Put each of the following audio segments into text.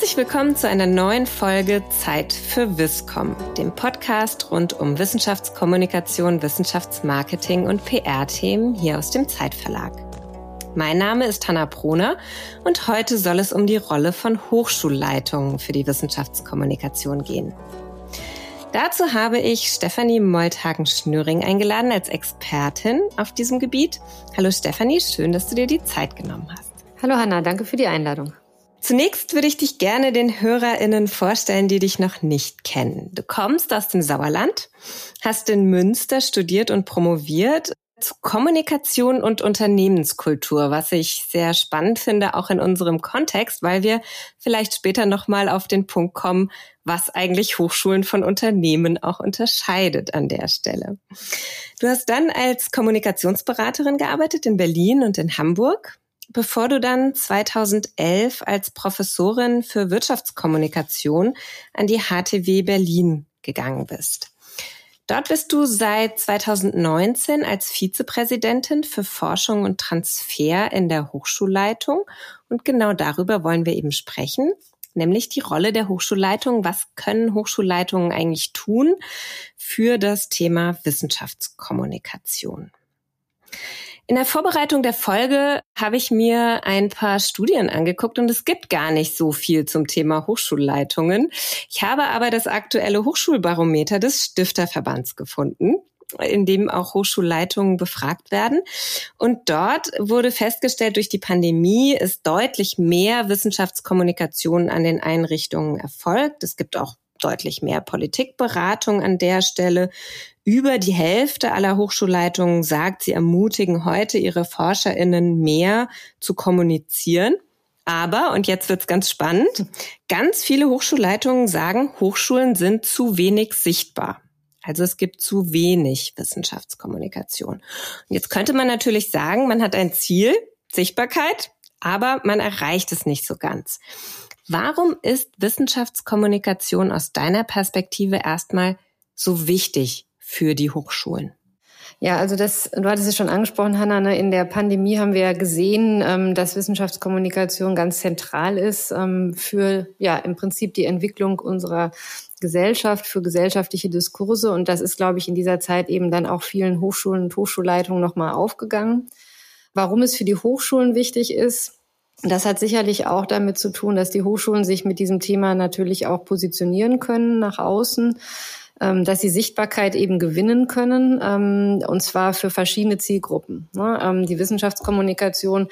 Herzlich willkommen zu einer neuen Folge Zeit für Wisscom, dem Podcast rund um Wissenschaftskommunikation, Wissenschaftsmarketing und PR-Themen hier aus dem Zeitverlag. Mein Name ist Hanna Proner und heute soll es um die Rolle von Hochschulleitungen für die Wissenschaftskommunikation gehen. Dazu habe ich Stefanie Molthagen-Schnüring eingeladen als Expertin auf diesem Gebiet. Hallo Stefanie, schön, dass du dir die Zeit genommen hast. Hallo Hanna, danke für die Einladung. Zunächst würde ich dich gerne den HörerInnen vorstellen, die dich noch nicht kennen. Du kommst aus dem Sauerland, hast in Münster studiert und promoviert zu Kommunikation und Unternehmenskultur, was ich sehr spannend finde, auch in unserem Kontext, weil wir vielleicht später nochmal auf den Punkt kommen, was eigentlich Hochschulen von Unternehmen auch unterscheidet an der Stelle. Du hast dann als Kommunikationsberaterin gearbeitet in Berlin und in Hamburg bevor du dann 2011 als Professorin für Wirtschaftskommunikation an die HTW Berlin gegangen bist. Dort bist du seit 2019 als Vizepräsidentin für Forschung und Transfer in der Hochschulleitung. Und genau darüber wollen wir eben sprechen, nämlich die Rolle der Hochschulleitung. Was können Hochschulleitungen eigentlich tun für das Thema Wissenschaftskommunikation? In der Vorbereitung der Folge habe ich mir ein paar Studien angeguckt und es gibt gar nicht so viel zum Thema Hochschulleitungen. Ich habe aber das aktuelle Hochschulbarometer des Stifterverbands gefunden in dem auch Hochschulleitungen befragt werden. Und dort wurde festgestellt, durch die Pandemie ist deutlich mehr Wissenschaftskommunikation an den Einrichtungen erfolgt. Es gibt auch deutlich mehr Politikberatung an der Stelle. Über die Hälfte aller Hochschulleitungen sagt, sie ermutigen heute ihre Forscherinnen mehr zu kommunizieren. Aber, und jetzt wird's ganz spannend, ganz viele Hochschulleitungen sagen, Hochschulen sind zu wenig sichtbar. Also es gibt zu wenig Wissenschaftskommunikation. Und jetzt könnte man natürlich sagen, man hat ein Ziel, Sichtbarkeit, aber man erreicht es nicht so ganz. Warum ist Wissenschaftskommunikation aus deiner Perspektive erstmal so wichtig für die Hochschulen? Ja, also das, du hattest es schon angesprochen, Hanna, ne, in der Pandemie haben wir ja gesehen, ähm, dass Wissenschaftskommunikation ganz zentral ist ähm, für ja im Prinzip die Entwicklung unserer Gesellschaft, für gesellschaftliche Diskurse. Und das ist, glaube ich, in dieser Zeit eben dann auch vielen Hochschulen und Hochschulleitungen nochmal aufgegangen. Warum es für die Hochschulen wichtig ist, das hat sicherlich auch damit zu tun, dass die Hochschulen sich mit diesem Thema natürlich auch positionieren können nach außen, dass sie Sichtbarkeit eben gewinnen können, ähm, und zwar für verschiedene Zielgruppen. Ne? Ähm, die Wissenschaftskommunikation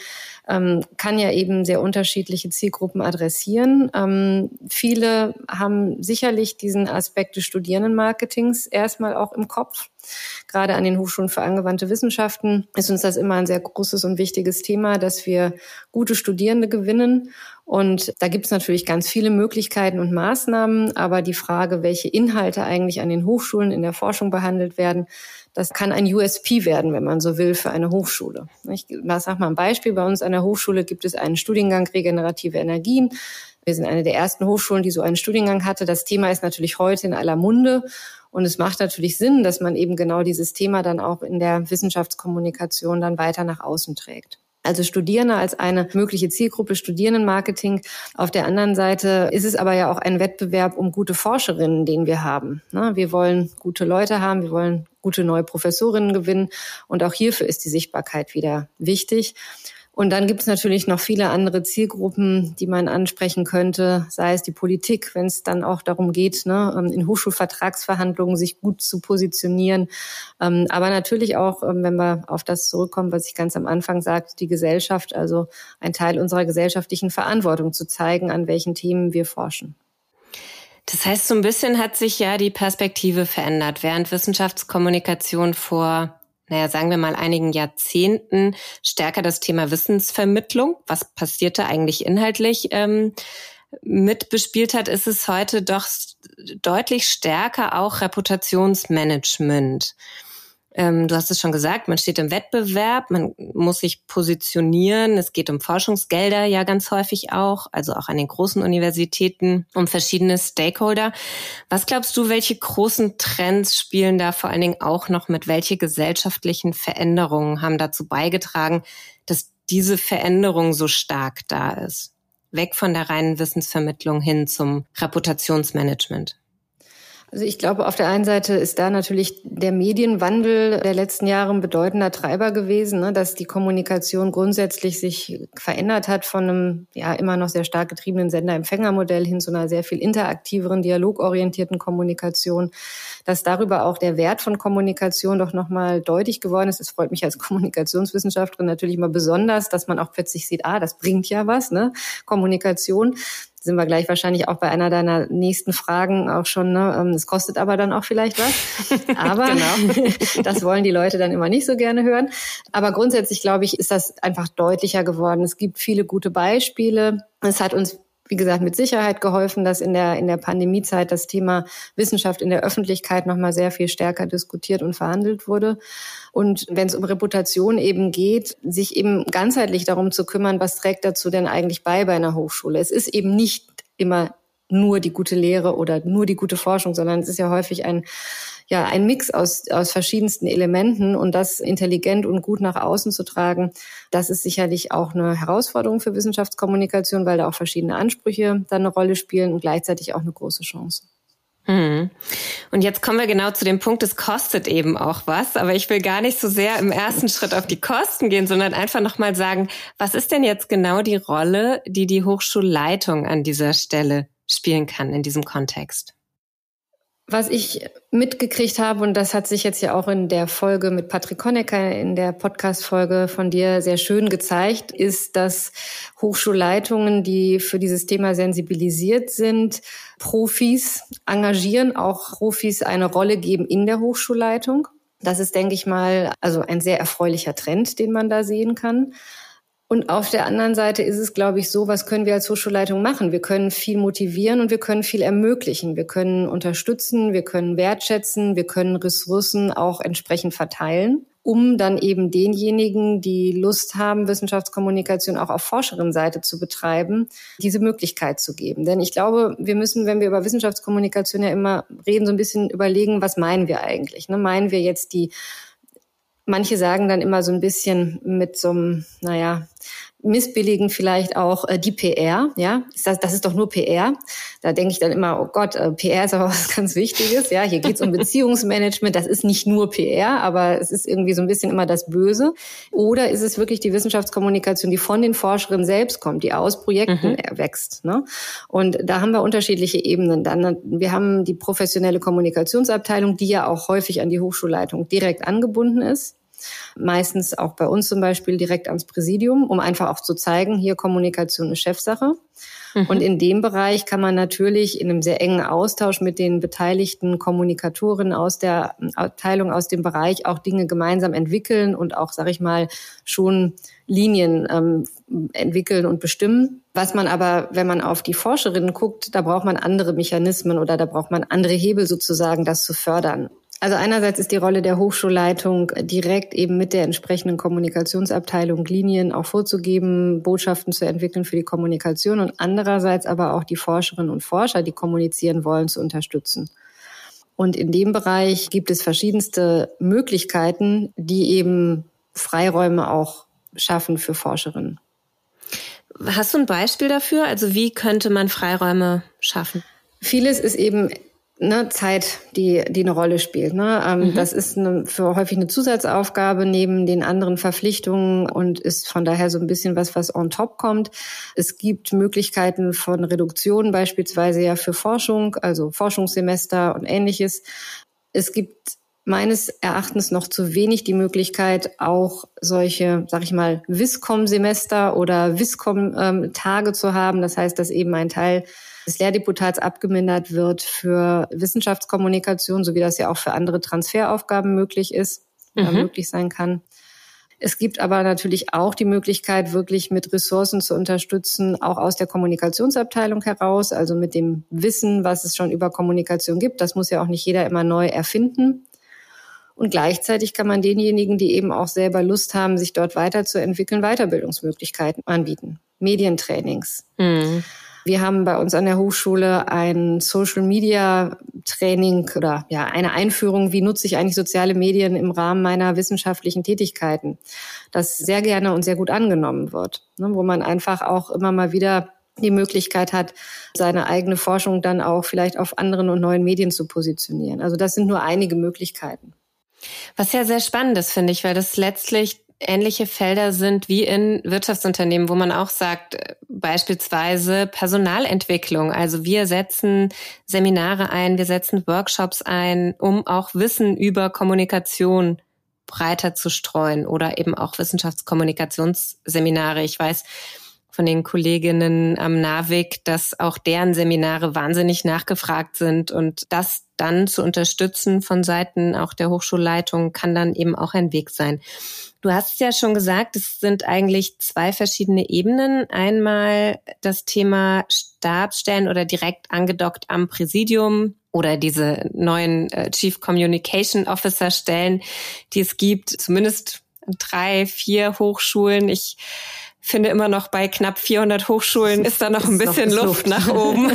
kann ja eben sehr unterschiedliche Zielgruppen adressieren. Viele haben sicherlich diesen Aspekt des Studierendenmarketings erstmal auch im Kopf. Gerade an den Hochschulen für angewandte Wissenschaften ist uns das immer ein sehr großes und wichtiges Thema, dass wir gute Studierende gewinnen. Und da gibt es natürlich ganz viele Möglichkeiten und Maßnahmen, aber die Frage, welche Inhalte eigentlich an den Hochschulen in der Forschung behandelt werden, das kann ein USP werden, wenn man so will, für eine Hochschule. Ich sage mal ein Beispiel. Bei uns an der Hochschule gibt es einen Studiengang regenerative Energien. Wir sind eine der ersten Hochschulen, die so einen Studiengang hatte. Das Thema ist natürlich heute in aller Munde. Und es macht natürlich Sinn, dass man eben genau dieses Thema dann auch in der Wissenschaftskommunikation dann weiter nach außen trägt. Also Studierende als eine mögliche Zielgruppe, Studierendenmarketing. Auf der anderen Seite ist es aber ja auch ein Wettbewerb um gute Forscherinnen, den wir haben. Wir wollen gute Leute haben, wir wollen gute neue Professorinnen gewinnen. Und auch hierfür ist die Sichtbarkeit wieder wichtig. Und dann gibt es natürlich noch viele andere Zielgruppen, die man ansprechen könnte, sei es die Politik, wenn es dann auch darum geht, ne, ähm, in Hochschulvertragsverhandlungen sich gut zu positionieren. Ähm, aber natürlich auch, ähm, wenn wir auf das zurückkommen, was ich ganz am Anfang sagte, die Gesellschaft, also ein Teil unserer gesellschaftlichen Verantwortung zu zeigen, an welchen Themen wir forschen. Das heißt, so ein bisschen hat sich ja die Perspektive verändert. Während Wissenschaftskommunikation vor naja, sagen wir mal, einigen Jahrzehnten stärker das Thema Wissensvermittlung, was passierte eigentlich inhaltlich, ähm, mitbespielt hat, ist es heute doch deutlich stärker auch Reputationsmanagement. Ähm, du hast es schon gesagt, man steht im Wettbewerb, man muss sich positionieren. Es geht um Forschungsgelder ja ganz häufig auch, also auch an den großen Universitäten, um verschiedene Stakeholder. Was glaubst du, welche großen Trends spielen da vor allen Dingen auch noch mit? Welche gesellschaftlichen Veränderungen haben dazu beigetragen, dass diese Veränderung so stark da ist? weg von der reinen Wissensvermittlung hin zum Reputationsmanagement? Also ich glaube, auf der einen Seite ist da natürlich der Medienwandel der letzten Jahre ein bedeutender Treiber gewesen, ne, dass die Kommunikation grundsätzlich sich verändert hat von einem ja immer noch sehr stark getriebenen Sender-Empfänger-Modell hin zu einer sehr viel interaktiveren, dialogorientierten Kommunikation, dass darüber auch der Wert von Kommunikation doch nochmal deutlich geworden ist. Es freut mich als Kommunikationswissenschaftlerin natürlich immer besonders, dass man auch plötzlich sieht, ah, das bringt ja was, ne? Kommunikation sind wir gleich wahrscheinlich auch bei einer deiner nächsten Fragen auch schon. Ne? Ähm, es kostet aber dann auch vielleicht was. Aber genau. das wollen die Leute dann immer nicht so gerne hören. Aber grundsätzlich, glaube ich, ist das einfach deutlicher geworden. Es gibt viele gute Beispiele. Es hat uns wie gesagt, mit Sicherheit geholfen, dass in der, in der Pandemiezeit das Thema Wissenschaft in der Öffentlichkeit nochmal sehr viel stärker diskutiert und verhandelt wurde. Und wenn es um Reputation eben geht, sich eben ganzheitlich darum zu kümmern, was trägt dazu denn eigentlich bei bei einer Hochschule? Es ist eben nicht immer nur die gute Lehre oder nur die gute Forschung, sondern es ist ja häufig ein ja ein Mix aus, aus verschiedensten Elementen und das intelligent und gut nach außen zu tragen, das ist sicherlich auch eine Herausforderung für Wissenschaftskommunikation, weil da auch verschiedene Ansprüche dann eine Rolle spielen und gleichzeitig auch eine große Chance. Hm. Und jetzt kommen wir genau zu dem Punkt, es kostet eben auch was, aber ich will gar nicht so sehr im ersten Schritt auf die Kosten gehen, sondern einfach nochmal sagen, was ist denn jetzt genau die Rolle, die die Hochschulleitung an dieser Stelle spielen kann in diesem Kontext? Was ich mitgekriegt habe, und das hat sich jetzt ja auch in der Folge mit Patrick Honecker, in der Podcast-Folge von dir sehr schön gezeigt, ist, dass Hochschulleitungen, die für dieses Thema sensibilisiert sind, Profis engagieren, auch Profis eine Rolle geben in der Hochschulleitung. Das ist, denke ich mal, also ein sehr erfreulicher Trend, den man da sehen kann. Und auf der anderen Seite ist es, glaube ich, so, was können wir als Hochschulleitung machen? Wir können viel motivieren und wir können viel ermöglichen. Wir können unterstützen, wir können wertschätzen, wir können Ressourcen auch entsprechend verteilen, um dann eben denjenigen, die Lust haben, Wissenschaftskommunikation auch auf Forscherinnenseite zu betreiben, diese Möglichkeit zu geben. Denn ich glaube, wir müssen, wenn wir über Wissenschaftskommunikation ja immer reden, so ein bisschen überlegen, was meinen wir eigentlich? Ne? Meinen wir jetzt die Manche sagen dann immer so ein bisschen mit so einem, naja, missbilligen vielleicht auch äh, die PR, ja, das, das ist doch nur PR. Da denke ich dann immer, oh Gott, äh, PR ist aber was ganz Wichtiges, ja, hier geht es um Beziehungsmanagement, das ist nicht nur PR, aber es ist irgendwie so ein bisschen immer das Böse. Oder ist es wirklich die Wissenschaftskommunikation, die von den Forscherinnen selbst kommt, die aus Projekten mhm. erwächst, ne? Und da haben wir unterschiedliche Ebenen. Dann, wir haben die professionelle Kommunikationsabteilung, die ja auch häufig an die Hochschulleitung direkt angebunden ist meistens auch bei uns zum Beispiel direkt ans Präsidium, um einfach auch zu zeigen, hier Kommunikation ist Chefsache. Mhm. Und in dem Bereich kann man natürlich in einem sehr engen Austausch mit den beteiligten Kommunikatoren aus der Abteilung, aus dem Bereich auch Dinge gemeinsam entwickeln und auch, sag ich mal, schon Linien ähm, entwickeln und bestimmen. Was man aber, wenn man auf die Forscherinnen guckt, da braucht man andere Mechanismen oder da braucht man andere Hebel sozusagen, das zu fördern. Also einerseits ist die Rolle der Hochschulleitung direkt eben mit der entsprechenden Kommunikationsabteilung Linien auch vorzugeben, Botschaften zu entwickeln für die Kommunikation und andererseits aber auch die Forscherinnen und Forscher, die kommunizieren wollen, zu unterstützen. Und in dem Bereich gibt es verschiedenste Möglichkeiten, die eben Freiräume auch schaffen für Forscherinnen. Hast du ein Beispiel dafür? Also wie könnte man Freiräume schaffen? Vieles ist eben ne, Zeit, die, die eine Rolle spielt. Ne? Ähm, mhm. Das ist eine, für häufig eine Zusatzaufgabe neben den anderen Verpflichtungen und ist von daher so ein bisschen was, was on top kommt. Es gibt Möglichkeiten von Reduktionen beispielsweise ja für Forschung, also Forschungssemester und ähnliches. Es gibt meines Erachtens noch zu wenig die Möglichkeit, auch solche, sag ich mal, Viscom-Semester oder Viscom-Tage ähm, zu haben. Das heißt, dass eben ein Teil des Lehrdeputats abgemindert wird für Wissenschaftskommunikation, so wie das ja auch für andere Transferaufgaben möglich ist, mhm. möglich sein kann. Es gibt aber natürlich auch die Möglichkeit, wirklich mit Ressourcen zu unterstützen, auch aus der Kommunikationsabteilung heraus, also mit dem Wissen, was es schon über Kommunikation gibt. Das muss ja auch nicht jeder immer neu erfinden. Und gleichzeitig kann man denjenigen, die eben auch selber Lust haben, sich dort weiterzuentwickeln, Weiterbildungsmöglichkeiten anbieten. Medientrainings. Mhm. Wir haben bei uns an der Hochschule ein Social Media Training oder ja, eine Einführung, wie nutze ich eigentlich soziale Medien im Rahmen meiner wissenschaftlichen Tätigkeiten, das sehr gerne und sehr gut angenommen wird, ne, wo man einfach auch immer mal wieder die Möglichkeit hat, seine eigene Forschung dann auch vielleicht auf anderen und neuen Medien zu positionieren. Also das sind nur einige Möglichkeiten. Was ja sehr spannend ist, finde ich, weil das letztlich ähnliche Felder sind wie in Wirtschaftsunternehmen, wo man auch sagt, äh, beispielsweise Personalentwicklung. Also wir setzen Seminare ein, wir setzen Workshops ein, um auch Wissen über Kommunikation breiter zu streuen oder eben auch Wissenschaftskommunikationsseminare. Ich weiß, von den Kolleginnen am NAVIC, dass auch deren Seminare wahnsinnig nachgefragt sind und das dann zu unterstützen von Seiten auch der Hochschulleitung kann dann eben auch ein Weg sein. Du hast ja schon gesagt, es sind eigentlich zwei verschiedene Ebenen. Einmal das Thema Stabsstellen oder direkt angedockt am Präsidium oder diese neuen äh, Chief Communication Officer Stellen, die es gibt, zumindest drei, vier Hochschulen. Ich finde immer noch bei knapp 400 Hochschulen ist da noch ein bisschen noch Luft, Luft nach oben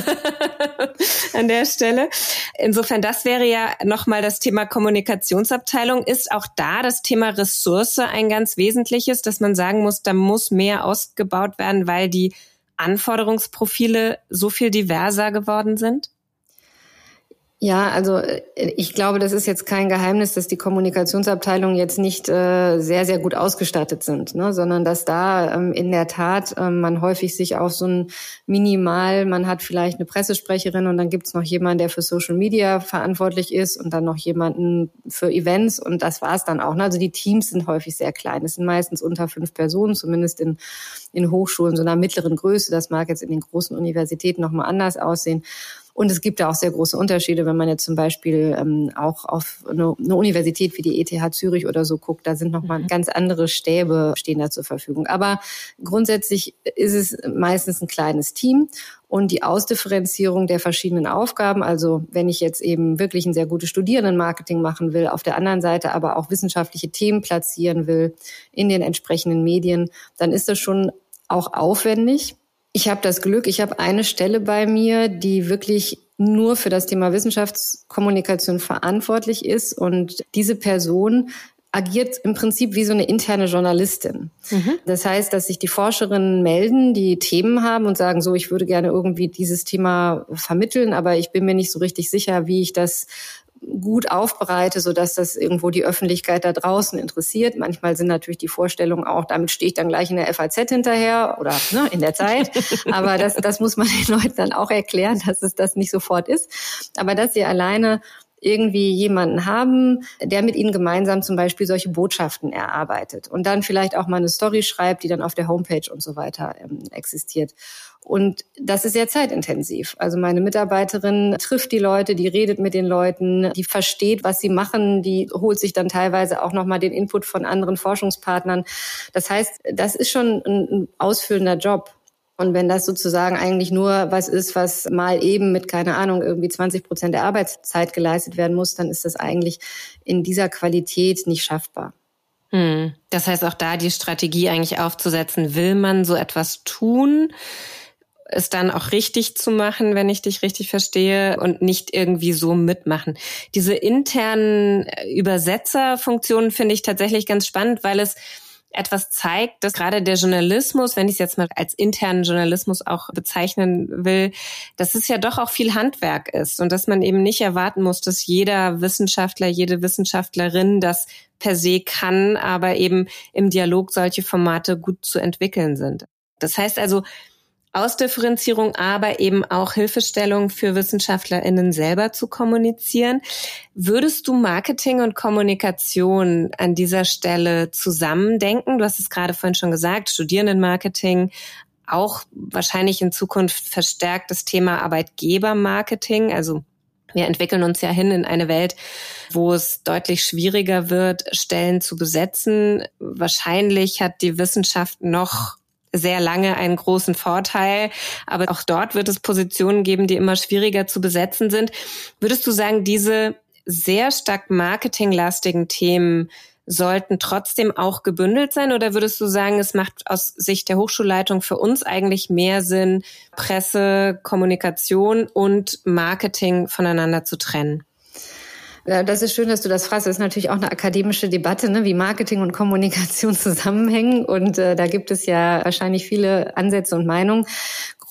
an der Stelle. Insofern, das wäre ja nochmal das Thema Kommunikationsabteilung. Ist auch da das Thema Ressource ein ganz wesentliches, dass man sagen muss, da muss mehr ausgebaut werden, weil die Anforderungsprofile so viel diverser geworden sind? Ja, also äh, ich glaube, das ist jetzt kein Geheimnis, dass die Kommunikationsabteilungen jetzt nicht äh, sehr, sehr gut ausgestattet sind, ne? sondern dass da ähm, in der Tat ähm, man häufig sich auf so ein Minimal, man hat vielleicht eine Pressesprecherin und dann gibt's noch jemanden, der für Social Media verantwortlich ist und dann noch jemanden für Events und das war's dann auch. Ne? Also die Teams sind häufig sehr klein. Es sind meistens unter fünf Personen, zumindest in, in Hochschulen so einer mittleren Größe. Das mag jetzt in den großen Universitäten nochmal anders aussehen. Und es gibt da auch sehr große Unterschiede, wenn man jetzt zum Beispiel ähm, auch auf eine, eine, Universität wie die ETH Zürich oder so guckt, da sind nochmal mhm. ganz andere Stäbe stehen da zur Verfügung. Aber grundsätzlich ist es meistens ein kleines Team und die Ausdifferenzierung der verschiedenen Aufgaben. Also wenn ich jetzt eben wirklich ein sehr gutes Studierendenmarketing machen will, auf der anderen Seite aber auch wissenschaftliche Themen platzieren will in den entsprechenden Medien, dann ist das schon auch aufwendig. Ich habe das Glück, ich habe eine Stelle bei mir, die wirklich nur für das Thema Wissenschaftskommunikation verantwortlich ist. Und diese Person agiert im Prinzip wie so eine interne Journalistin. Mhm. Das heißt, dass sich die Forscherinnen melden, die Themen haben und sagen, so, ich würde gerne irgendwie dieses Thema vermitteln, aber ich bin mir nicht so richtig sicher, wie ich das gut aufbereite, so dass das irgendwo die Öffentlichkeit da draußen interessiert. Manchmal sind natürlich die Vorstellungen auch, damit stehe ich dann gleich in der FAZ hinterher oder ne, in der Zeit. Aber das, das muss man den Leuten dann auch erklären, dass es das nicht sofort ist. Aber dass sie alleine irgendwie jemanden haben, der mit ihnen gemeinsam zum Beispiel solche Botschaften erarbeitet und dann vielleicht auch mal eine Story schreibt, die dann auf der Homepage und so weiter ähm, existiert. Und das ist sehr zeitintensiv. Also meine Mitarbeiterin trifft die Leute, die redet mit den Leuten, die versteht, was sie machen, die holt sich dann teilweise auch nochmal den Input von anderen Forschungspartnern. Das heißt, das ist schon ein ausfüllender Job. Und wenn das sozusagen eigentlich nur was ist, was mal eben mit, keine Ahnung, irgendwie 20 Prozent der Arbeitszeit geleistet werden muss, dann ist das eigentlich in dieser Qualität nicht schaffbar. Hm. Das heißt auch da die Strategie eigentlich aufzusetzen, will man so etwas tun? Es dann auch richtig zu machen, wenn ich dich richtig verstehe, und nicht irgendwie so mitmachen. Diese internen Übersetzerfunktionen finde ich tatsächlich ganz spannend, weil es etwas zeigt, dass gerade der Journalismus, wenn ich es jetzt mal als internen Journalismus auch bezeichnen will, dass es ja doch auch viel Handwerk ist und dass man eben nicht erwarten muss, dass jeder Wissenschaftler, jede Wissenschaftlerin das per se kann, aber eben im Dialog solche Formate gut zu entwickeln sind. Das heißt also, Ausdifferenzierung, aber eben auch Hilfestellung für WissenschaftlerInnen selber zu kommunizieren. Würdest du Marketing und Kommunikation an dieser Stelle zusammendenken? Du hast es gerade vorhin schon gesagt, Studierendenmarketing, auch wahrscheinlich in Zukunft verstärkt das Thema Arbeitgebermarketing, also wir entwickeln uns ja hin in eine Welt, wo es deutlich schwieriger wird, Stellen zu besetzen. Wahrscheinlich hat die Wissenschaft noch sehr lange einen großen Vorteil. Aber auch dort wird es Positionen geben, die immer schwieriger zu besetzen sind. Würdest du sagen, diese sehr stark marketinglastigen Themen sollten trotzdem auch gebündelt sein? Oder würdest du sagen, es macht aus Sicht der Hochschulleitung für uns eigentlich mehr Sinn, Presse, Kommunikation und Marketing voneinander zu trennen? Das ist schön, dass du das fragst. Das ist natürlich auch eine akademische Debatte, ne, wie Marketing und Kommunikation zusammenhängen. Und äh, da gibt es ja wahrscheinlich viele Ansätze und Meinungen.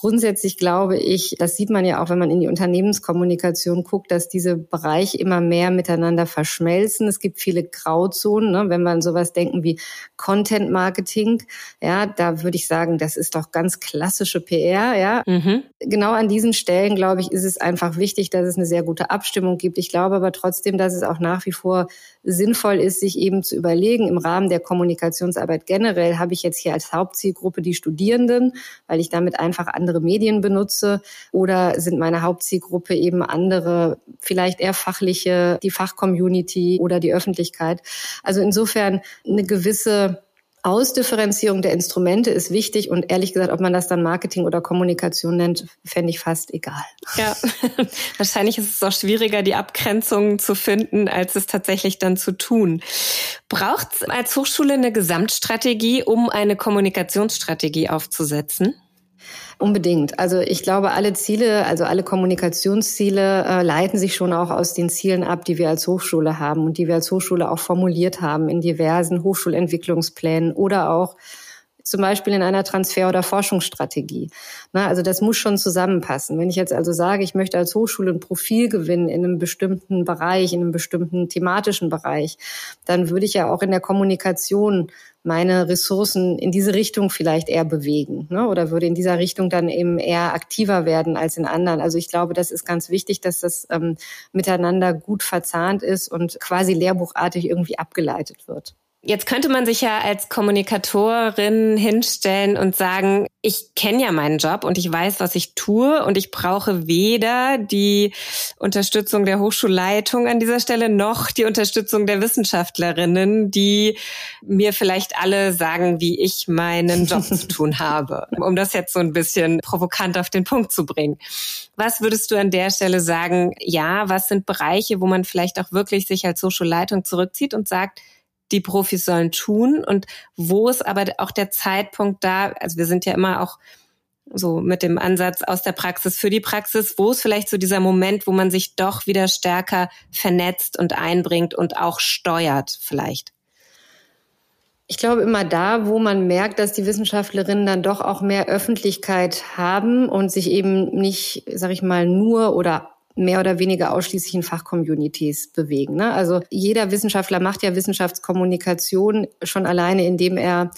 Grundsätzlich glaube ich, das sieht man ja auch, wenn man in die Unternehmenskommunikation guckt, dass diese Bereiche immer mehr miteinander verschmelzen. Es gibt viele Grauzonen, ne? wenn man sowas denken wie Content Marketing. Ja, da würde ich sagen, das ist doch ganz klassische PR. Ja, mhm. genau an diesen Stellen glaube ich, ist es einfach wichtig, dass es eine sehr gute Abstimmung gibt. Ich glaube aber trotzdem, dass es auch nach wie vor sinnvoll ist, sich eben zu überlegen, im Rahmen der Kommunikationsarbeit generell habe ich jetzt hier als Hauptzielgruppe die Studierenden, weil ich damit einfach andere Medien benutze oder sind meine Hauptzielgruppe eben andere, vielleicht eher fachliche, die Fachcommunity oder die Öffentlichkeit. Also insofern eine gewisse Ausdifferenzierung der Instrumente ist wichtig und ehrlich gesagt, ob man das dann Marketing oder Kommunikation nennt, fände ich fast egal. Ja, wahrscheinlich ist es auch schwieriger, die Abgrenzungen zu finden, als es tatsächlich dann zu tun. Braucht es als Hochschule eine Gesamtstrategie, um eine Kommunikationsstrategie aufzusetzen? Unbedingt. Also ich glaube, alle Ziele, also alle Kommunikationsziele äh, leiten sich schon auch aus den Zielen ab, die wir als Hochschule haben und die wir als Hochschule auch formuliert haben in diversen Hochschulentwicklungsplänen oder auch zum Beispiel in einer Transfer- oder Forschungsstrategie. Na, also das muss schon zusammenpassen. Wenn ich jetzt also sage, ich möchte als Hochschule ein Profil gewinnen in einem bestimmten Bereich, in einem bestimmten thematischen Bereich, dann würde ich ja auch in der Kommunikation meine Ressourcen in diese Richtung vielleicht eher bewegen ne? oder würde in dieser Richtung dann eben eher aktiver werden als in anderen. Also ich glaube, das ist ganz wichtig, dass das ähm, miteinander gut verzahnt ist und quasi lehrbuchartig irgendwie abgeleitet wird. Jetzt könnte man sich ja als Kommunikatorin hinstellen und sagen, ich kenne ja meinen Job und ich weiß, was ich tue und ich brauche weder die Unterstützung der Hochschulleitung an dieser Stelle noch die Unterstützung der Wissenschaftlerinnen, die mir vielleicht alle sagen, wie ich meinen Job zu tun habe, um das jetzt so ein bisschen provokant auf den Punkt zu bringen. Was würdest du an der Stelle sagen? Ja, was sind Bereiche, wo man vielleicht auch wirklich sich als Hochschulleitung zurückzieht und sagt, die Profis sollen tun und wo ist aber auch der Zeitpunkt da, also wir sind ja immer auch so mit dem Ansatz aus der Praxis für die Praxis, wo ist vielleicht so dieser Moment, wo man sich doch wieder stärker vernetzt und einbringt und auch steuert vielleicht? Ich glaube immer da, wo man merkt, dass die Wissenschaftlerinnen dann doch auch mehr Öffentlichkeit haben und sich eben nicht, sag ich mal, nur oder mehr oder weniger ausschließlich in Fachcommunities bewegen. Ne? Also jeder Wissenschaftler macht ja Wissenschaftskommunikation schon alleine, indem er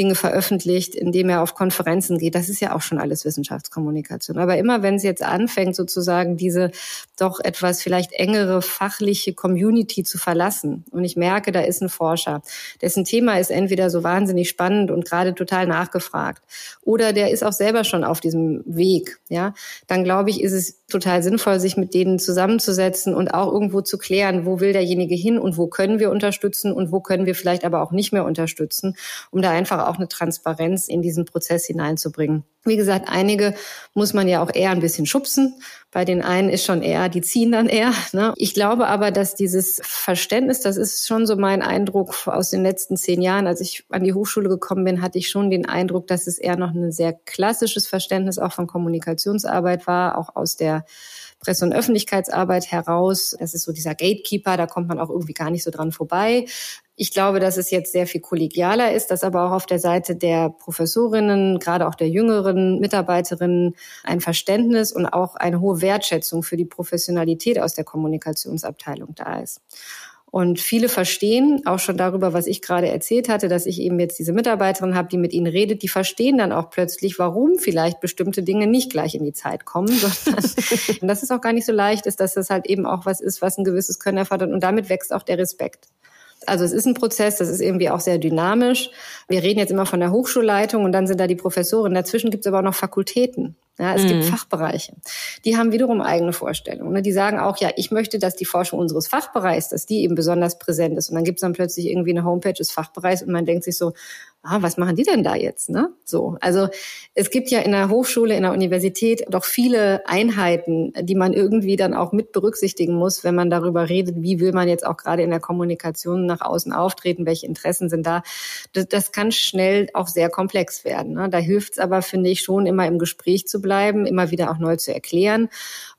Dinge veröffentlicht, indem er auf Konferenzen geht. Das ist ja auch schon alles Wissenschaftskommunikation. Aber immer wenn es jetzt anfängt, sozusagen diese doch etwas vielleicht engere fachliche Community zu verlassen und ich merke, da ist ein Forscher, dessen Thema ist entweder so wahnsinnig spannend und gerade total nachgefragt oder der ist auch selber schon auf diesem Weg, ja, dann glaube ich, ist es total sinnvoll, sich mit denen zusammenzusetzen und auch irgendwo zu klären, wo will derjenige hin und wo können wir unterstützen und wo können wir vielleicht aber auch nicht mehr unterstützen, um da einfach auch eine Transparenz in diesen Prozess hineinzubringen. Wie gesagt, einige muss man ja auch eher ein bisschen schubsen. Bei den einen ist schon eher, die ziehen dann eher. Ne? Ich glaube aber, dass dieses Verständnis, das ist schon so mein Eindruck aus den letzten zehn Jahren. Als ich an die Hochschule gekommen bin, hatte ich schon den Eindruck, dass es eher noch ein sehr klassisches Verständnis auch von Kommunikationsarbeit war, auch aus der Presse- und Öffentlichkeitsarbeit heraus. Das ist so dieser Gatekeeper, da kommt man auch irgendwie gar nicht so dran vorbei. Ich glaube, dass es jetzt sehr viel kollegialer ist, dass aber auch auf der Seite der Professorinnen, gerade auch der jüngeren Mitarbeiterinnen, ein Verständnis und auch eine hohe Wertschätzung für die Professionalität aus der Kommunikationsabteilung da ist. Und viele verstehen auch schon darüber, was ich gerade erzählt hatte, dass ich eben jetzt diese Mitarbeiterin habe, die mit ihnen redet, die verstehen dann auch plötzlich, warum vielleicht bestimmte Dinge nicht gleich in die Zeit kommen, sondern und dass es auch gar nicht so leicht ist, dass das halt eben auch was ist, was ein gewisses Können erfordert. Und damit wächst auch der Respekt. Also es ist ein Prozess, das ist irgendwie auch sehr dynamisch. Wir reden jetzt immer von der Hochschulleitung und dann sind da die Professoren. Dazwischen gibt es aber auch noch Fakultäten. Ja, es mhm. gibt Fachbereiche. Die haben wiederum eigene Vorstellungen. Ne? Die sagen auch, ja, ich möchte, dass die Forschung unseres Fachbereichs, dass die eben besonders präsent ist. Und dann gibt es dann plötzlich irgendwie eine Homepage des Fachbereichs und man denkt sich so, ah, was machen die denn da jetzt? Ne? So, also es gibt ja in der Hochschule, in der Universität doch viele Einheiten, die man irgendwie dann auch mit berücksichtigen muss, wenn man darüber redet, wie will man jetzt auch gerade in der Kommunikation nach außen auftreten, welche Interessen sind da. Das, das kann schnell auch sehr komplex werden. Ne? Da hilft es aber, finde ich, schon immer im Gespräch zu bleiben, immer wieder auch neu zu erklären.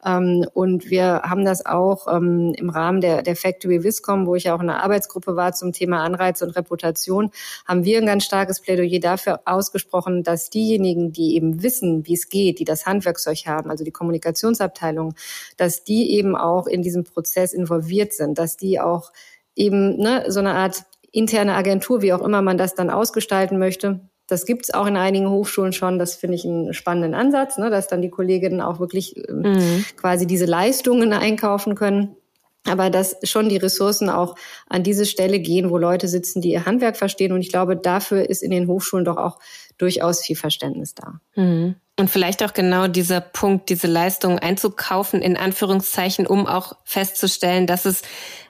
Ähm, und wir haben das auch ähm, im Rahmen der, der Factory Viscom, wo ich ja auch in einer Arbeitsgruppe war zum Thema Anreize und Reputation, haben wir ein ganz starkes Plädoyer dafür ausgesprochen, dass diejenigen, die eben wissen, wie es geht, die das Handwerkszeug haben, also die Kommunikationsabteilung, dass die eben auch in diesem Prozess involviert sind, dass die auch eben ne, so eine Art interne Agentur, wie auch immer man das dann ausgestalten möchte, das gibt's auch in einigen Hochschulen schon. Das finde ich einen spannenden Ansatz, ne, dass dann die Kolleginnen auch wirklich ähm, mhm. quasi diese Leistungen einkaufen können. Aber dass schon die Ressourcen auch an diese Stelle gehen, wo Leute sitzen, die ihr Handwerk verstehen. Und ich glaube, dafür ist in den Hochschulen doch auch durchaus viel Verständnis da. Mhm. Und vielleicht auch genau dieser Punkt, diese Leistung einzukaufen, in Anführungszeichen, um auch festzustellen, dass es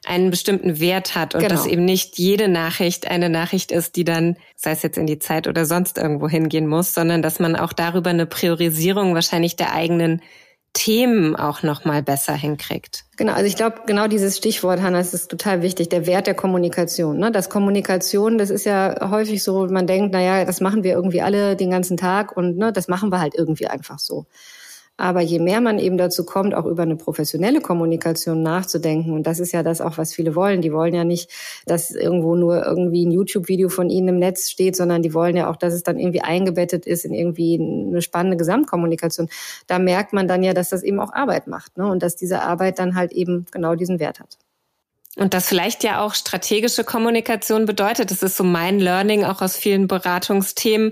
einen bestimmten Wert hat und genau. dass eben nicht jede Nachricht eine Nachricht ist, die dann, sei es jetzt in die Zeit oder sonst irgendwo hingehen muss, sondern dass man auch darüber eine Priorisierung wahrscheinlich der eigenen Themen auch noch mal besser hinkriegt. Genau, also ich glaube, genau dieses Stichwort, Hanna, das ist total wichtig, der Wert der Kommunikation. Ne? Das Kommunikation, das ist ja häufig so, man denkt, naja, das machen wir irgendwie alle den ganzen Tag und ne, das machen wir halt irgendwie einfach so. Aber je mehr man eben dazu kommt, auch über eine professionelle Kommunikation nachzudenken, und das ist ja das auch, was viele wollen. Die wollen ja nicht, dass irgendwo nur irgendwie ein YouTube-Video von ihnen im Netz steht, sondern die wollen ja auch, dass es dann irgendwie eingebettet ist in irgendwie eine spannende Gesamtkommunikation. Da merkt man dann ja, dass das eben auch Arbeit macht, ne? Und dass diese Arbeit dann halt eben genau diesen Wert hat. Und das vielleicht ja auch strategische Kommunikation bedeutet. Das ist so mein Learning auch aus vielen Beratungsthemen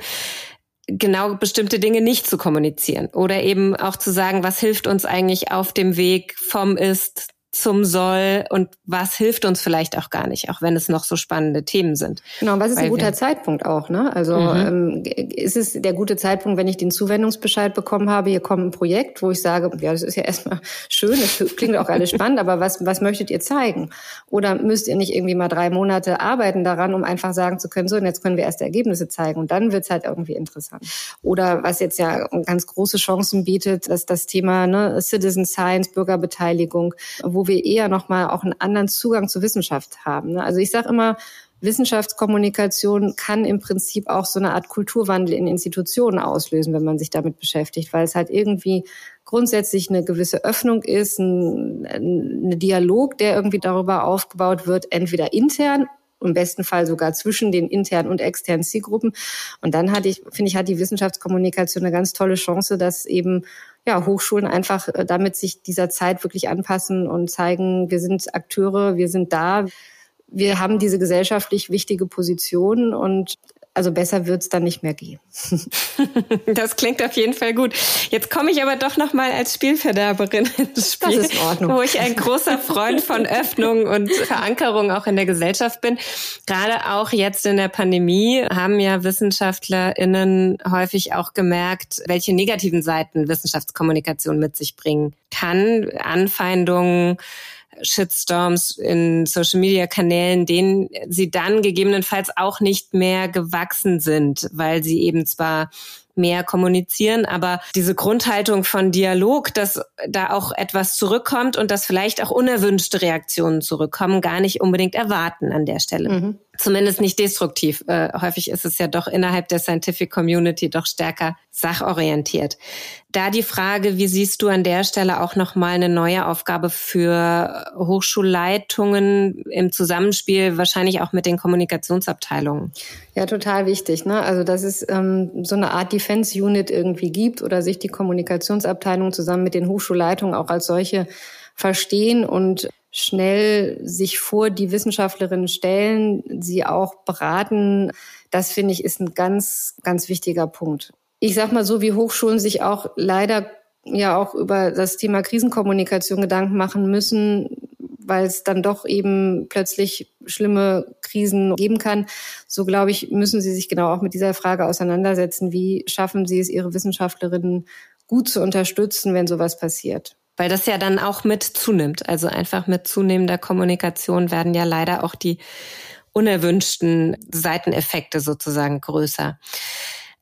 genau bestimmte Dinge nicht zu kommunizieren oder eben auch zu sagen, was hilft uns eigentlich auf dem Weg vom Ist zum Soll und was hilft uns vielleicht auch gar nicht, auch wenn es noch so spannende Themen sind. Genau, was ist ein guter Zeitpunkt auch, ne? Also mhm. ähm, ist es der gute Zeitpunkt, wenn ich den Zuwendungsbescheid bekommen habe, hier kommt ein Projekt, wo ich sage, ja, das ist ja erstmal schön, das klingt auch alles spannend, aber was, was möchtet ihr zeigen? Oder müsst ihr nicht irgendwie mal drei Monate arbeiten daran, um einfach sagen zu können, so, und jetzt können wir erste Ergebnisse zeigen und dann wird's halt irgendwie interessant. Oder was jetzt ja ganz große Chancen bietet, dass das Thema ne, Citizen Science, Bürgerbeteiligung, wo wo wir eher nochmal auch einen anderen Zugang zur Wissenschaft haben. Ne? Also ich sage immer, Wissenschaftskommunikation kann im Prinzip auch so eine Art Kulturwandel in Institutionen auslösen, wenn man sich damit beschäftigt, weil es halt irgendwie grundsätzlich eine gewisse Öffnung ist, ein, ein Dialog, der irgendwie darüber aufgebaut wird, entweder intern im besten Fall sogar zwischen den internen und externen Zielgruppen. Und dann hatte ich, finde ich, hat die Wissenschaftskommunikation eine ganz tolle Chance, dass eben ja, Hochschulen einfach äh, damit sich dieser Zeit wirklich anpassen und zeigen, wir sind Akteure, wir sind da. Wir haben diese gesellschaftlich wichtige Position und also besser wird's dann nicht mehr gehen. das klingt auf jeden Fall gut. Jetzt komme ich aber doch noch mal als Spielverderberin ins Spiel, das ist in Ordnung. wo ich ein großer Freund von Öffnung und Verankerung auch in der Gesellschaft bin. Gerade auch jetzt in der Pandemie haben ja WissenschaftlerInnen häufig auch gemerkt, welche negativen Seiten Wissenschaftskommunikation mit sich bringen kann. Anfeindungen, Shitstorms in Social-Media-Kanälen, denen sie dann gegebenenfalls auch nicht mehr gewachsen sind, weil sie eben zwar mehr kommunizieren, aber diese Grundhaltung von Dialog, dass da auch etwas zurückkommt und dass vielleicht auch unerwünschte Reaktionen zurückkommen, gar nicht unbedingt erwarten an der Stelle. Mhm zumindest nicht destruktiv. Äh, häufig ist es ja doch innerhalb der Scientific Community doch stärker sachorientiert. Da die Frage, wie siehst du an der Stelle auch nochmal eine neue Aufgabe für Hochschulleitungen im Zusammenspiel, wahrscheinlich auch mit den Kommunikationsabteilungen? Ja, total wichtig. Ne? Also, dass es ähm, so eine Art Defense Unit irgendwie gibt oder sich die Kommunikationsabteilung zusammen mit den Hochschulleitungen auch als solche verstehen und schnell sich vor die Wissenschaftlerinnen stellen, sie auch beraten, das finde ich ist ein ganz, ganz wichtiger Punkt. Ich sag mal so, wie Hochschulen sich auch leider ja auch über das Thema Krisenkommunikation Gedanken machen müssen, weil es dann doch eben plötzlich schlimme Krisen geben kann. So glaube ich, müssen Sie sich genau auch mit dieser Frage auseinandersetzen. Wie schaffen Sie es, Ihre Wissenschaftlerinnen gut zu unterstützen, wenn sowas passiert? Weil das ja dann auch mit zunimmt. Also einfach mit zunehmender Kommunikation werden ja leider auch die unerwünschten Seiteneffekte sozusagen größer.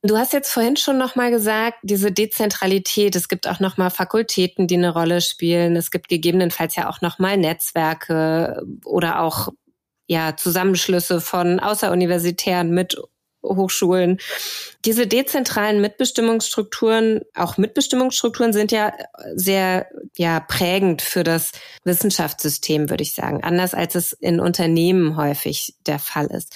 Du hast jetzt vorhin schon noch mal gesagt, diese Dezentralität, es gibt auch noch mal Fakultäten, die eine Rolle spielen. Es gibt gegebenenfalls ja auch noch mal Netzwerke oder auch ja Zusammenschlüsse von außeruniversitären mit Hochschulen. Diese dezentralen Mitbestimmungsstrukturen, auch Mitbestimmungsstrukturen sind ja sehr ja prägend für das Wissenschaftssystem, würde ich sagen, anders als es in Unternehmen häufig der Fall ist.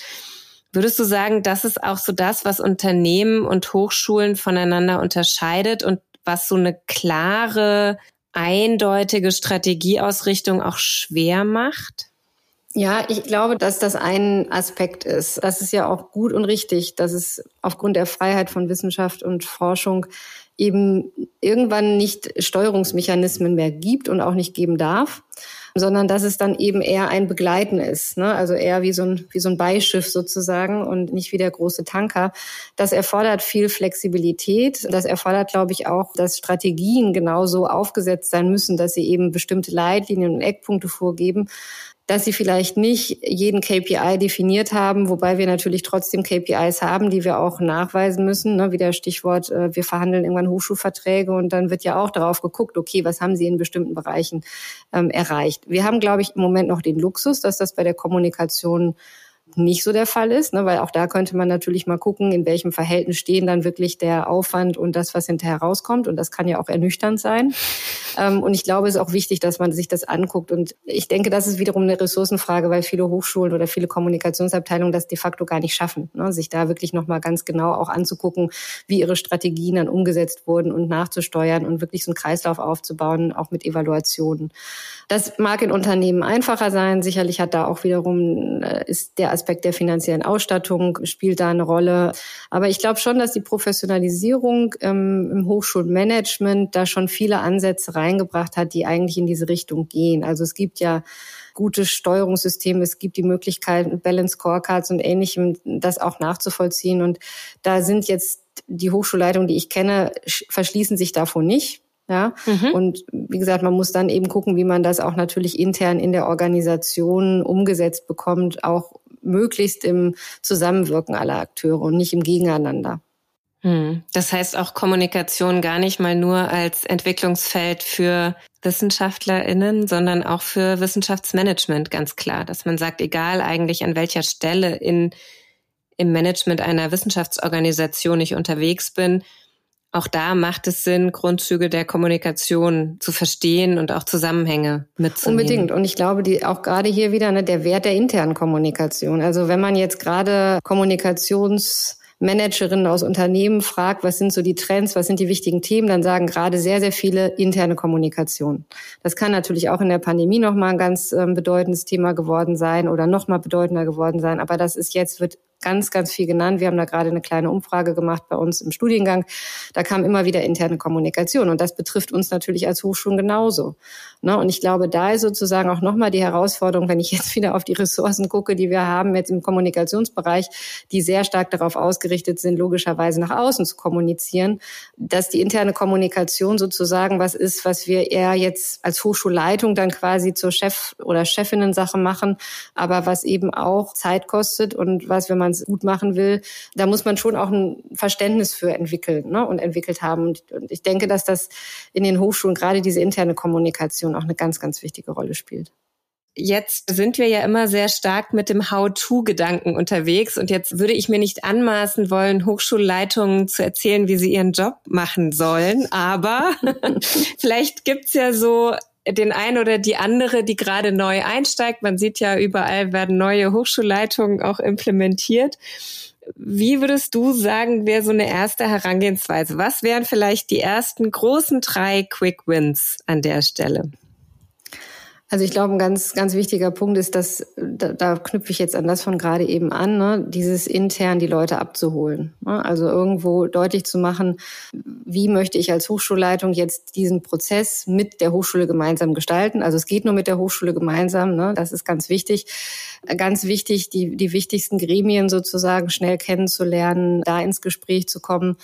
Würdest du sagen, das ist auch so das, was Unternehmen und Hochschulen voneinander unterscheidet und was so eine klare, eindeutige Strategieausrichtung auch schwer macht? Ja, ich glaube, dass das ein Aspekt ist. Das ist ja auch gut und richtig, dass es aufgrund der Freiheit von Wissenschaft und Forschung eben irgendwann nicht Steuerungsmechanismen mehr gibt und auch nicht geben darf, sondern dass es dann eben eher ein Begleiten ist, ne? also eher wie so, ein, wie so ein Beischiff sozusagen und nicht wie der große Tanker. Das erfordert viel Flexibilität. Das erfordert, glaube ich, auch, dass Strategien genauso aufgesetzt sein müssen, dass sie eben bestimmte Leitlinien und Eckpunkte vorgeben, dass sie vielleicht nicht jeden KPI definiert haben, wobei wir natürlich trotzdem KPIs haben, die wir auch nachweisen müssen. Ne? Wie der Stichwort, äh, wir verhandeln irgendwann Hochschulverträge und dann wird ja auch darauf geguckt, okay, was haben sie in bestimmten Bereichen ähm, erreicht. Wir haben, glaube ich, im Moment noch den Luxus, dass das bei der Kommunikation nicht so der Fall ist, ne, weil auch da könnte man natürlich mal gucken, in welchem Verhältnis stehen dann wirklich der Aufwand und das, was hinterher rauskommt. Und das kann ja auch ernüchternd sein. Ähm, und ich glaube, es ist auch wichtig, dass man sich das anguckt. Und ich denke, das ist wiederum eine Ressourcenfrage, weil viele Hochschulen oder viele Kommunikationsabteilungen das de facto gar nicht schaffen, ne, sich da wirklich nochmal ganz genau auch anzugucken, wie ihre Strategien dann umgesetzt wurden und nachzusteuern und wirklich so einen Kreislauf aufzubauen, auch mit Evaluationen. Das mag in Unternehmen einfacher sein. Sicherlich hat da auch wiederum, äh, ist der Aspekt der finanziellen Ausstattung spielt da eine Rolle. Aber ich glaube schon, dass die Professionalisierung ähm, im Hochschulmanagement da schon viele Ansätze reingebracht hat, die eigentlich in diese Richtung gehen. Also es gibt ja gute Steuerungssysteme, es gibt die Möglichkeit, Balance Scorecards und ähnlichem, das auch nachzuvollziehen. Und da sind jetzt die Hochschulleitungen, die ich kenne, verschließen sich davon nicht. Ja, mhm. und wie gesagt, man muss dann eben gucken, wie man das auch natürlich intern in der Organisation umgesetzt bekommt, auch möglichst im Zusammenwirken aller Akteure und nicht im Gegeneinander. Hm. Das heißt auch Kommunikation gar nicht mal nur als Entwicklungsfeld für WissenschaftlerInnen, sondern auch für Wissenschaftsmanagement ganz klar, dass man sagt, egal eigentlich an welcher Stelle in, im Management einer Wissenschaftsorganisation ich unterwegs bin, auch da macht es Sinn, Grundzüge der Kommunikation zu verstehen und auch Zusammenhänge mitzunehmen. Unbedingt. Und ich glaube, die auch gerade hier wieder ne, der Wert der internen Kommunikation. Also wenn man jetzt gerade Kommunikations Managerinnen aus Unternehmen fragt, was sind so die Trends, was sind die wichtigen Themen, dann sagen gerade sehr, sehr viele interne Kommunikation. Das kann natürlich auch in der Pandemie nochmal ein ganz ähm, bedeutendes Thema geworden sein oder nochmal bedeutender geworden sein. Aber das ist jetzt, wird ganz, ganz viel genannt. Wir haben da gerade eine kleine Umfrage gemacht bei uns im Studiengang. Da kam immer wieder interne Kommunikation und das betrifft uns natürlich als Hochschulen genauso. Ne? Und ich glaube, da ist sozusagen auch nochmal die Herausforderung, wenn ich jetzt wieder auf die Ressourcen gucke, die wir haben jetzt im Kommunikationsbereich, die sehr stark darauf ausgerichtet sind, logischerweise nach außen zu kommunizieren, dass die interne Kommunikation sozusagen was ist, was wir eher jetzt als Hochschulleitung dann quasi zur Chef- oder Chefinnen-Sache machen, aber was eben auch Zeit kostet und was, wenn man es gut machen will, da muss man schon auch ein Verständnis für entwickeln ne, und entwickelt haben. Und, und ich denke, dass das in den Hochschulen gerade diese interne Kommunikation auch eine ganz, ganz wichtige Rolle spielt. Jetzt sind wir ja immer sehr stark mit dem How-to-Gedanken unterwegs und jetzt würde ich mir nicht anmaßen wollen, Hochschulleitungen zu erzählen, wie sie ihren Job machen sollen, aber vielleicht gibt's ja so den einen oder die andere, die gerade neu einsteigt. Man sieht ja, überall werden neue Hochschulleitungen auch implementiert. Wie würdest du sagen, wäre so eine erste Herangehensweise? Was wären vielleicht die ersten großen drei Quick Wins an der Stelle? Also ich glaube, ein ganz, ganz wichtiger Punkt ist, dass, da, da knüpfe ich jetzt an das von gerade eben an, ne, dieses intern die Leute abzuholen. Ne? Also irgendwo deutlich zu machen, wie möchte ich als Hochschulleitung jetzt diesen Prozess mit der Hochschule gemeinsam gestalten. Also es geht nur mit der Hochschule gemeinsam, ne? das ist ganz wichtig. Ganz wichtig, die, die wichtigsten Gremien sozusagen schnell kennenzulernen, da ins Gespräch zu kommen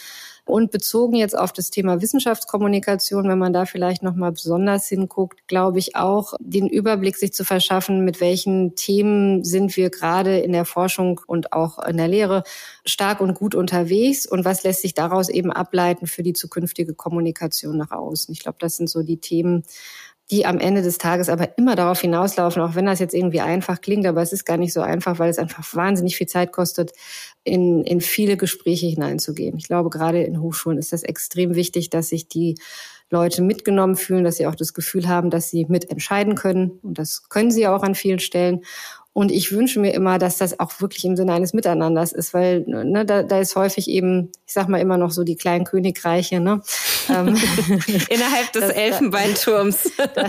und bezogen jetzt auf das Thema Wissenschaftskommunikation, wenn man da vielleicht noch mal besonders hinguckt, glaube ich auch, den Überblick sich zu verschaffen, mit welchen Themen sind wir gerade in der Forschung und auch in der Lehre stark und gut unterwegs und was lässt sich daraus eben ableiten für die zukünftige Kommunikation nach außen. Ich glaube, das sind so die Themen, die am Ende des Tages aber immer darauf hinauslaufen, auch wenn das jetzt irgendwie einfach klingt, aber es ist gar nicht so einfach, weil es einfach wahnsinnig viel Zeit kostet, in, in viele Gespräche hineinzugehen. Ich glaube, gerade in Hochschulen ist das extrem wichtig, dass sich die Leute mitgenommen fühlen, dass sie auch das Gefühl haben, dass sie mitentscheiden können. Und das können sie auch an vielen Stellen. Und ich wünsche mir immer, dass das auch wirklich im Sinne eines Miteinanders ist, weil ne, da, da ist häufig eben, ich sag mal immer noch so die kleinen Königreiche, ne? Ähm, Innerhalb des Elfenbeinturms. Da,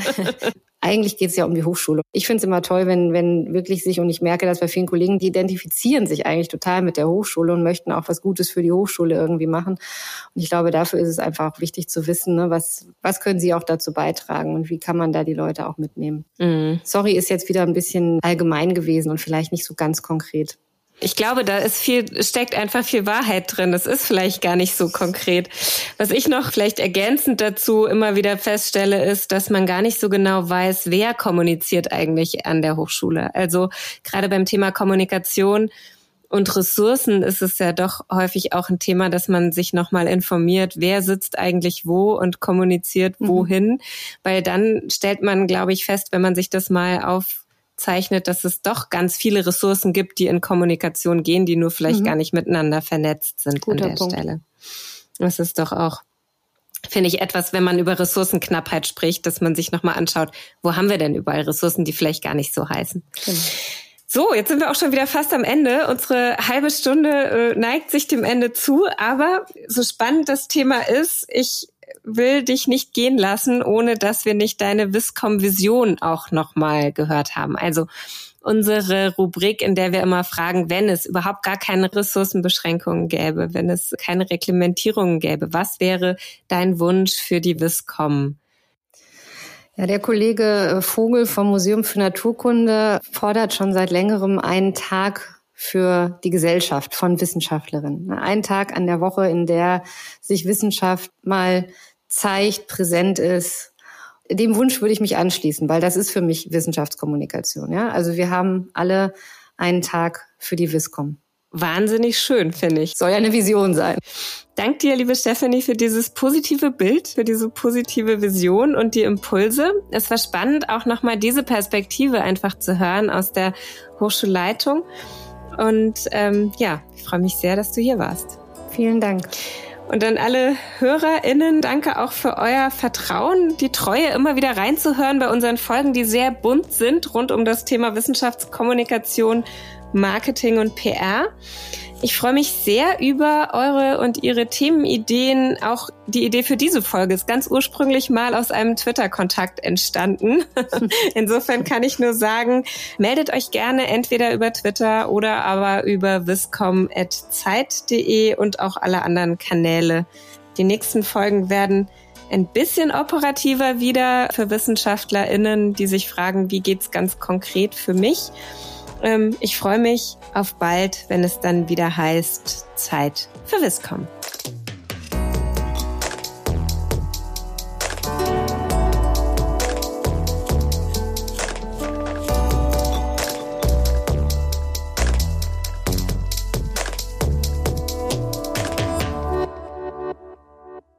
eigentlich geht es ja um die Hochschule. Ich finde es immer toll, wenn, wenn wirklich sich, und ich merke das bei vielen Kollegen, die identifizieren sich eigentlich total mit der Hochschule und möchten auch was Gutes für die Hochschule irgendwie machen. Und ich glaube, dafür ist es einfach wichtig zu wissen, ne, was, was können sie auch dazu beitragen und wie kann man da die Leute auch mitnehmen. Mhm. Sorry ist jetzt wieder ein bisschen allgemein gewesen und vielleicht nicht so ganz konkret. Ich glaube, da ist viel, steckt einfach viel Wahrheit drin. Das ist vielleicht gar nicht so konkret. Was ich noch vielleicht ergänzend dazu immer wieder feststelle, ist, dass man gar nicht so genau weiß, wer kommuniziert eigentlich an der Hochschule. Also gerade beim Thema Kommunikation und Ressourcen ist es ja doch häufig auch ein Thema, dass man sich nochmal informiert, wer sitzt eigentlich wo und kommuniziert mhm. wohin. Mhm. Weil dann stellt man, glaube ich, fest, wenn man sich das mal auf zeichnet, dass es doch ganz viele Ressourcen gibt, die in Kommunikation gehen, die nur vielleicht mhm. gar nicht miteinander vernetzt sind Guter an der Punkt. Stelle. Das ist doch auch, finde ich, etwas, wenn man über Ressourcenknappheit spricht, dass man sich nochmal anschaut, wo haben wir denn überall Ressourcen, die vielleicht gar nicht so heißen. Genau. So, jetzt sind wir auch schon wieder fast am Ende. Unsere halbe Stunde äh, neigt sich dem Ende zu, aber so spannend das Thema ist, ich will dich nicht gehen lassen, ohne dass wir nicht deine Viscom-Vision auch nochmal gehört haben. Also unsere Rubrik, in der wir immer fragen, wenn es überhaupt gar keine Ressourcenbeschränkungen gäbe, wenn es keine Reglementierungen gäbe, was wäre dein Wunsch für die Viscom? Ja, der Kollege Vogel vom Museum für Naturkunde fordert schon seit längerem einen Tag für die Gesellschaft von Wissenschaftlerinnen. Einen Tag an der Woche, in der sich Wissenschaft mal zeigt, präsent ist. Dem Wunsch würde ich mich anschließen, weil das ist für mich Wissenschaftskommunikation. Ja, also wir haben alle einen Tag für die Wiscom. Wahnsinnig schön, finde ich. Soll ja eine Vision sein. Dank dir, liebe Stephanie, für dieses positive Bild, für diese positive Vision und die Impulse. Es war spannend, auch nochmal diese Perspektive einfach zu hören aus der Hochschulleitung. Und ähm, ja, ich freue mich sehr, dass du hier warst. Vielen Dank. Und an alle HörerInnen, danke auch für euer Vertrauen, die Treue, immer wieder reinzuhören bei unseren Folgen, die sehr bunt sind, rund um das Thema Wissenschaftskommunikation, Marketing und PR. Ich freue mich sehr über eure und ihre Themenideen. Auch die Idee für diese Folge ist ganz ursprünglich mal aus einem Twitter-Kontakt entstanden. Insofern kann ich nur sagen, meldet euch gerne entweder über Twitter oder aber über viscom.zeit.de und auch alle anderen Kanäle. Die nächsten Folgen werden ein bisschen operativer wieder für WissenschaftlerInnen, die sich fragen, wie geht's ganz konkret für mich? Ähm, ich freue mich auf bald, wenn es dann wieder heißt Zeit für Wiscom.